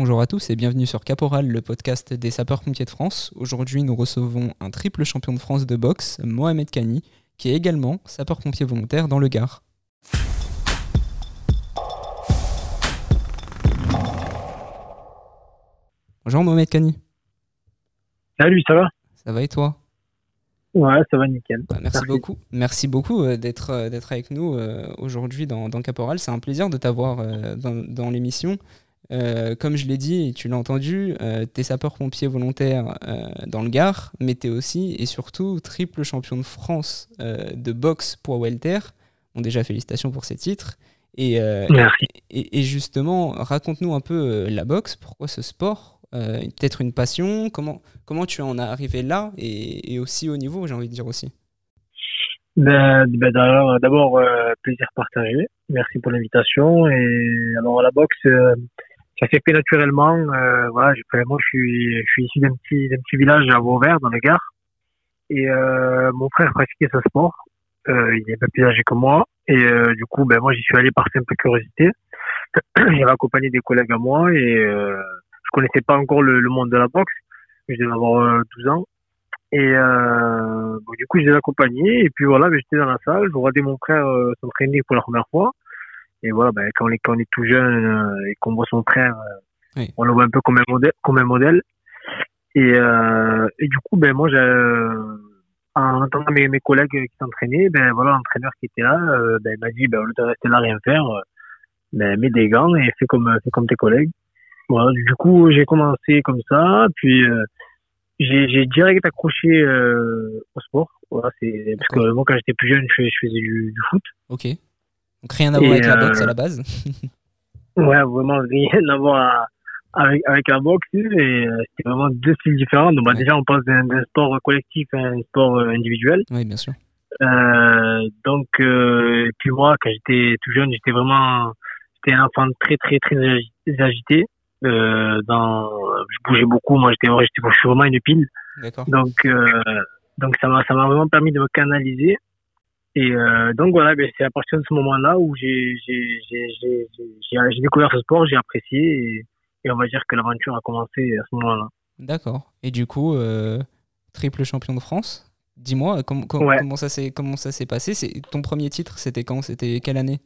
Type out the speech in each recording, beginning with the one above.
Bonjour à tous et bienvenue sur Caporal, le podcast des sapeurs-pompiers de France. Aujourd'hui, nous recevons un triple champion de France de boxe, Mohamed Kani, qui est également sapeur-pompier volontaire dans le Gard. Bonjour Mohamed Kani. Salut, ça va? Ça va et toi? Ouais, ça va nickel. Bah, merci, beaucoup. Merci beaucoup euh, d'être euh, d'être avec nous euh, aujourd'hui dans, Caporal. C'est un plaisir de t'avoir dans, l'émission. Comme je l'ai dit tu l'as entendu, tu es sapeur-pompier volontaire dans le Gard, mais tu es aussi et surtout triple champion de France de boxe pour welter. Bon, déjà, félicitations pour ces titres. Et, et, et, justement, raconte-nous un peu la boxe, pourquoi ce sport euh, peut-être une passion comment, comment tu en as arrivé là et, aussi au niveau, j'ai envie de dire aussi ben, ben D'abord, euh, plaisir partagé. Merci pour l'invitation. Et alors, la boxe, euh, ça s'est fait naturellement. voilà, moi, je suis, je suis issu d'un petit, petit village à Vauvert, dans le Gard. Et mon frère pratiquait ce sport. il est peu plus âgé que moi. Et du coup, ben, moi, j'y suis allé par simple curiosité. J'avais accompagné des collègues à moi et je connaissais pas encore le, monde de la boxe. Je devais avoir 12 euh, ans. Et euh, du coup, je les accompagné. Et puis voilà, ben, j'étais dans la salle. Je regardais mon frère euh, s'entraîner pour la première fois. Et voilà, ben, quand, on est, quand on est tout jeune euh, et qu'on voit son frère, on le voit un peu comme un modèle. Comme un modèle. Et, et du coup, ben, moi, en entendant mes, mes collègues qui s'entraînaient, ben, voilà, l'entraîneur qui était là, ben, il m'a dit, ben, au lieu de rester là, rien faire, ben, mets des gants et fais comme, fais comme tes collègues. Voilà, du coup, j'ai commencé comme ça, puis euh, j'ai direct accroché euh, au sport. Voilà, c'est parce que moi, quand j'étais plus jeune, je, je faisais du, du, foot. Ok. Donc rien à voir avec la boxe à la base. ouais, vraiment rien à voir avec, avec la boxe. Et c'était vraiment deux styles différents. Donc, bah, déjà, on passe d'un sport collectif à un sport individuel. Oui, bien sûr. Euh, donc, euh, puis moi, quand j'étais tout jeune, j'étais vraiment, j'étais un enfant très, très, très agité. Euh, dans, je bougeais beaucoup. Moi, j'étais, j'étais, je suis vraiment une pile. Donc, euh, donc ça m'a, ça m'a vraiment permis de me canaliser. Et euh, donc voilà, ben, c'est à partir de ce moment-là où j'ai, découvert ce sport, j'ai apprécié et, et, on va dire que l'aventure a commencé à ce moment-là. D'accord. Et du coup, euh, triple champion de France. Dis-moi comment ça s'est comment ça s'est passé? Ton premier titre, c'était quand? C'était quelle année?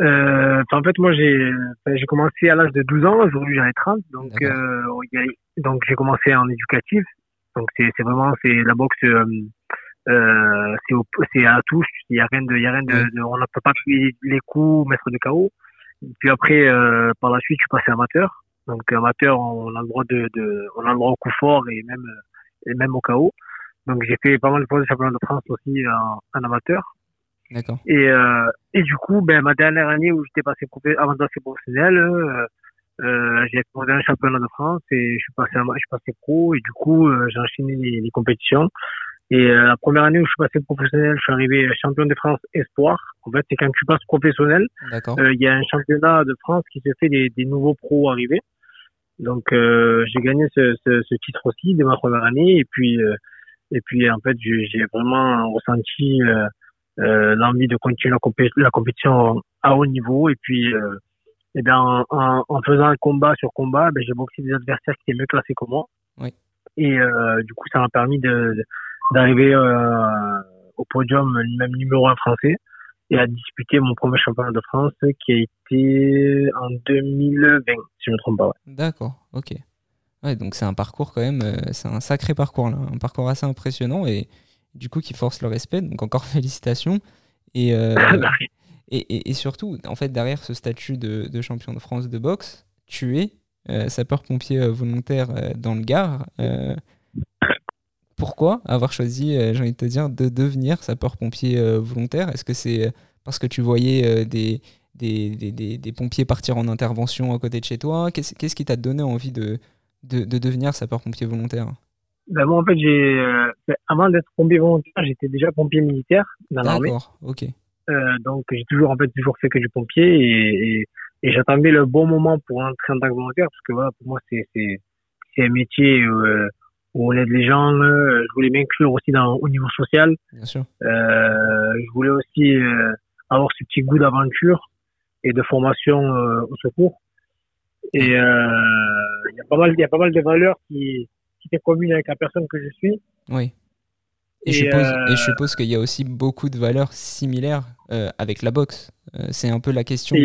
Euh, en fait, moi, j'ai j'ai commencé à l'âge de 12 ans. Aujourd'hui, j'en ai 30. Donc, euh, donc j'ai commencé en éducatif. Donc, c'est vraiment c'est la boxe. Euh, euh c'est à touche. Il y a rien de, y a rien de, on ne peut pas tuer les coups, mettre de KO. Puis après, euh, par la suite, je suis passé amateur. Donc, amateur, on a le droit de, de on a le droit au coup fort et même et même au KO. Donc, j'ai fait pas mal de fois de championnat de France aussi en, en amateur. D'accord. Et, euh, et du coup, ben, ma dernière année où j'étais passé avant de passer professionnel, euh, euh, j'ai fait dernier championnat de France et je suis passé, je suis passé pro et du coup, euh, j'ai enchaîné les, les, compétitions. Et euh, la première année où je suis passé professionnel, je suis arrivé champion de France espoir. En fait, c'est quand tu passes professionnel, euh, il y a un championnat de France qui se fait des, des nouveaux pros arrivés. Donc, j'ai gagné ce, ce, ce, titre aussi dès ma première année et puis et puis en fait, j'ai vraiment ressenti euh, l'envie de continuer la, compétition à haut niveau et puis euh, et bien en, en, faisant un combat sur combat ben, j'ai boxé des adversaires qui étaient mieux classés que moi oui. et euh, du coup ça m'a permis de d'arriver euh, au podium même numéro un français et à disputer mon premier championnat de France qui a été en 2020 si je ne me trompe pas d'accord ok ouais donc c'est un parcours quand même euh, c'est un sacré parcours là un parcours assez impressionnant et du coup qui force le respect. Donc encore félicitations. Euh, et, et, surtout, en fait, derrière ce statut de, champion de France de boxe, tu es euh, sapeur-pompier volontaire dans le Gard. Pourquoi avoir choisi, j'ai envie de te dire, de devenir sapeur-pompier volontaire? Est-ce que c'est parce que tu voyais des, des, des, des, pompiers partir en intervention à côté de chez toi? Qu'est-ce qui t'a donné envie de, de, de devenir sapeur-pompier volontaire? Ben moi, en fait, j'ai, euh, avant d'être pompier volontaire, j'étais déjà pompier militaire dans l'armée. D'accord, ok. Euh, donc, j'ai toujours, en fait, toujours fait que du pompier et, et, et j'attendais le bon moment pour entrer en tant que volontaire parce que voilà, pour moi, c'est, un métier euh, où on aide les gens. Euh, je voulais m'inclure aussi dans, au niveau social. Bien sûr. Euh, je voulais aussi euh, avoir ce petit goût d'aventure et de formation au secours. Et il y a pas mal, il y a pas mal de valeurs qui, qui sont communes avec la personne que je suis. Oui. Et, je, suppose, qu'il y a aussi beaucoup de valeurs similaires avec la boxe. c'est un peu la question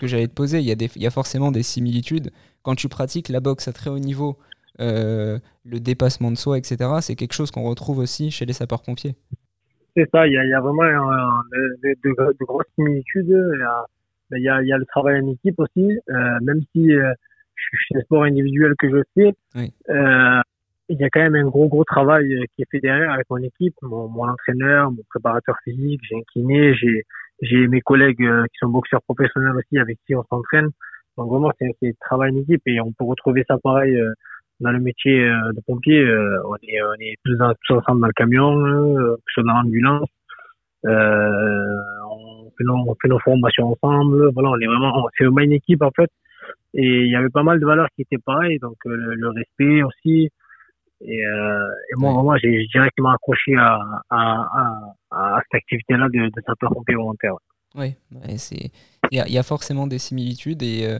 que j'allais te poser. Il y, a des, il y a forcément des similitudes. Quand tu pratiques la boxe à très haut niveau, le dépassement de soi, etc., c'est quelque chose qu'on retrouve aussi chez les sapeurs-pompiers. C'est ça, il y a, il y a vraiment de, de, grosses similitudes. Il y, a, il y a le travail en équipe aussi, euh, même si euh, je suis chez les sports individuels que je fais, euh, il y a quand même un gros gros travail euh, qui est fait derrière avec mon équipe, mon, mon entraîneur, mon préparateur physique, j'ai un kiné, j'ai mes collègues euh, qui sont boxeurs professionnels aussi avec qui on s'entraîne. Donc vraiment c'est un travail en équipe et on peut retrouver ça pareil dans le métier de pompier. on est on est tous, tous ensemble dans le camion, euh, dans l'ambulance. Euh, on fait, nos, on fait nos formations ensemble. Voilà, on est vraiment, c'est une équipe en fait. Et il y avait pas mal de valeurs qui étaient pareilles, donc euh, le, respect aussi. Et, euh, et moi, vraiment, j'ai directement accroché à, à, à, à cette activité-là de, de sapeur-pompier volontaire. Oui, il y a, y a, forcément des similitudes et, euh,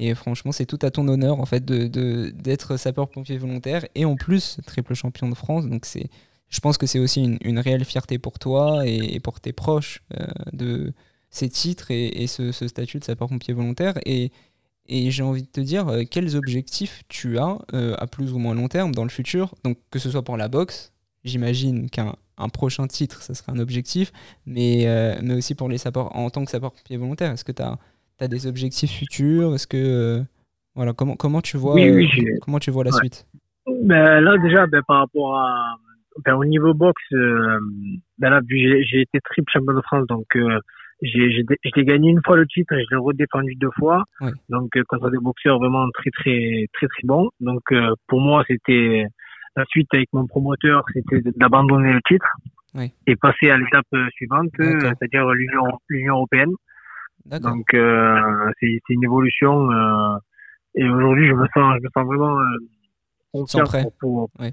et franchement, c'est tout à ton honneur en fait de d'être sapeur-pompier volontaire et en plus triple champion de France. Donc c'est je pense que c'est aussi une, réelle fierté pour toi et, pour tes proches euh, de ces titres et, ce, ce, statut de sapeur-pompier volontaire. Et, et j'ai envie de te dire, euh, quels objectifs tu as euh, à plus ou moins long terme dans le futur? Donc, que ce soit pour la boxe, j'imagine qu'un un prochain titre, ça serait un objectif, mais, mais aussi pour les sapeurs, en tant que sapeur-pompier volontaire. Est-ce que tu as, as, des objectifs futurs Est-ce que. voilà, comment, comment tu vois, comment tu vois la suite? Ben, Là, déjà, ben, par rapport à ben, au niveau boxe, euh, ben là, j'ai été triple champion de France, donc euh, j'ai gagné une fois le titre et je l'ai redéfendu deux fois. Donc euh, contre des boxeurs vraiment très très très très bons. Donc euh, pour moi, c'était la suite avec mon promoteur, c'était d'abandonner le titre et passer à l'étape suivante, c'est-à-dire l'Union européenne. Donc c'est une évolution. et aujourd'hui, je me sens je me sens vraiment confiant pour, pour,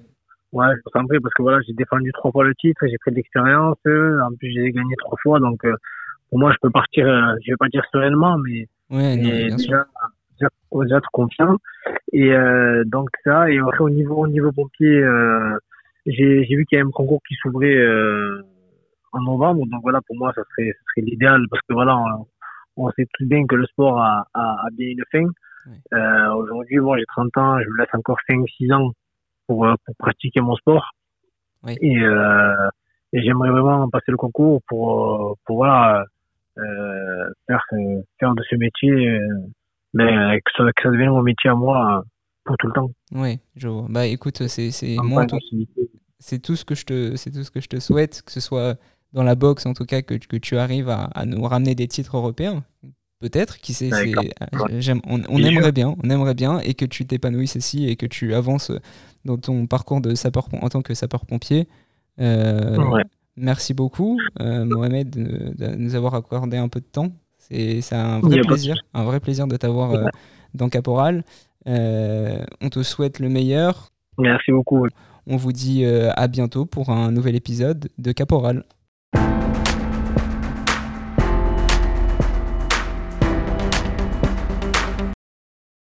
Ouais, je me sens parce que voilà, j'ai défendu trois fois le titre, j'ai pris de l'expérience, en plus j'ai gagné trois fois, donc euh, pour moi je peux partir, euh, je vais pas dire sereinement, mais, ouais, déjà, déjà, déjà, être confiant. Et euh, donc ça, et après au niveau au niveau pompier, j'ai vu qu'il y a un concours qui s'ouvrait en novembre, donc voilà pour moi ça serait, ça serait l'idéal parce que voilà, on, sait tout bien que le sport a, a, a bien une fin. Aujourd'hui, moi j'ai 30 ans, je me laisse encore 5-6 ans pour, euh, pour pratiquer mon sport. Et, euh, et j'aimerais vraiment passer le concours pour, pour voilà, euh, faire, faire de ce métier, mais que ça, que ça devienne mon métier à moi pour tout le temps. Oui, je vois. Bah écoute, c'est c'est tout ce que je te c'est tout ce que je te souhaite, que ce soit dans la boxe en tout cas que, que tu arrives à, à, nous ramener des titres européens. Peut-être, qui sait, on, on aimerait bien, on aimerait bien, et que tu t'épanouisses ici et que tu avances dans ton parcours de sapeur en tant que sapeur-pompier. Euh, merci beaucoup, euh, Mohamed, de, nous avoir accordé un peu de temps. C'est un vrai plaisir, un vrai plaisir de t'avoir euh, dans Caporal. on te souhaite le meilleur. Merci beaucoup. On vous dit à bientôt pour un nouvel épisode de Caporal.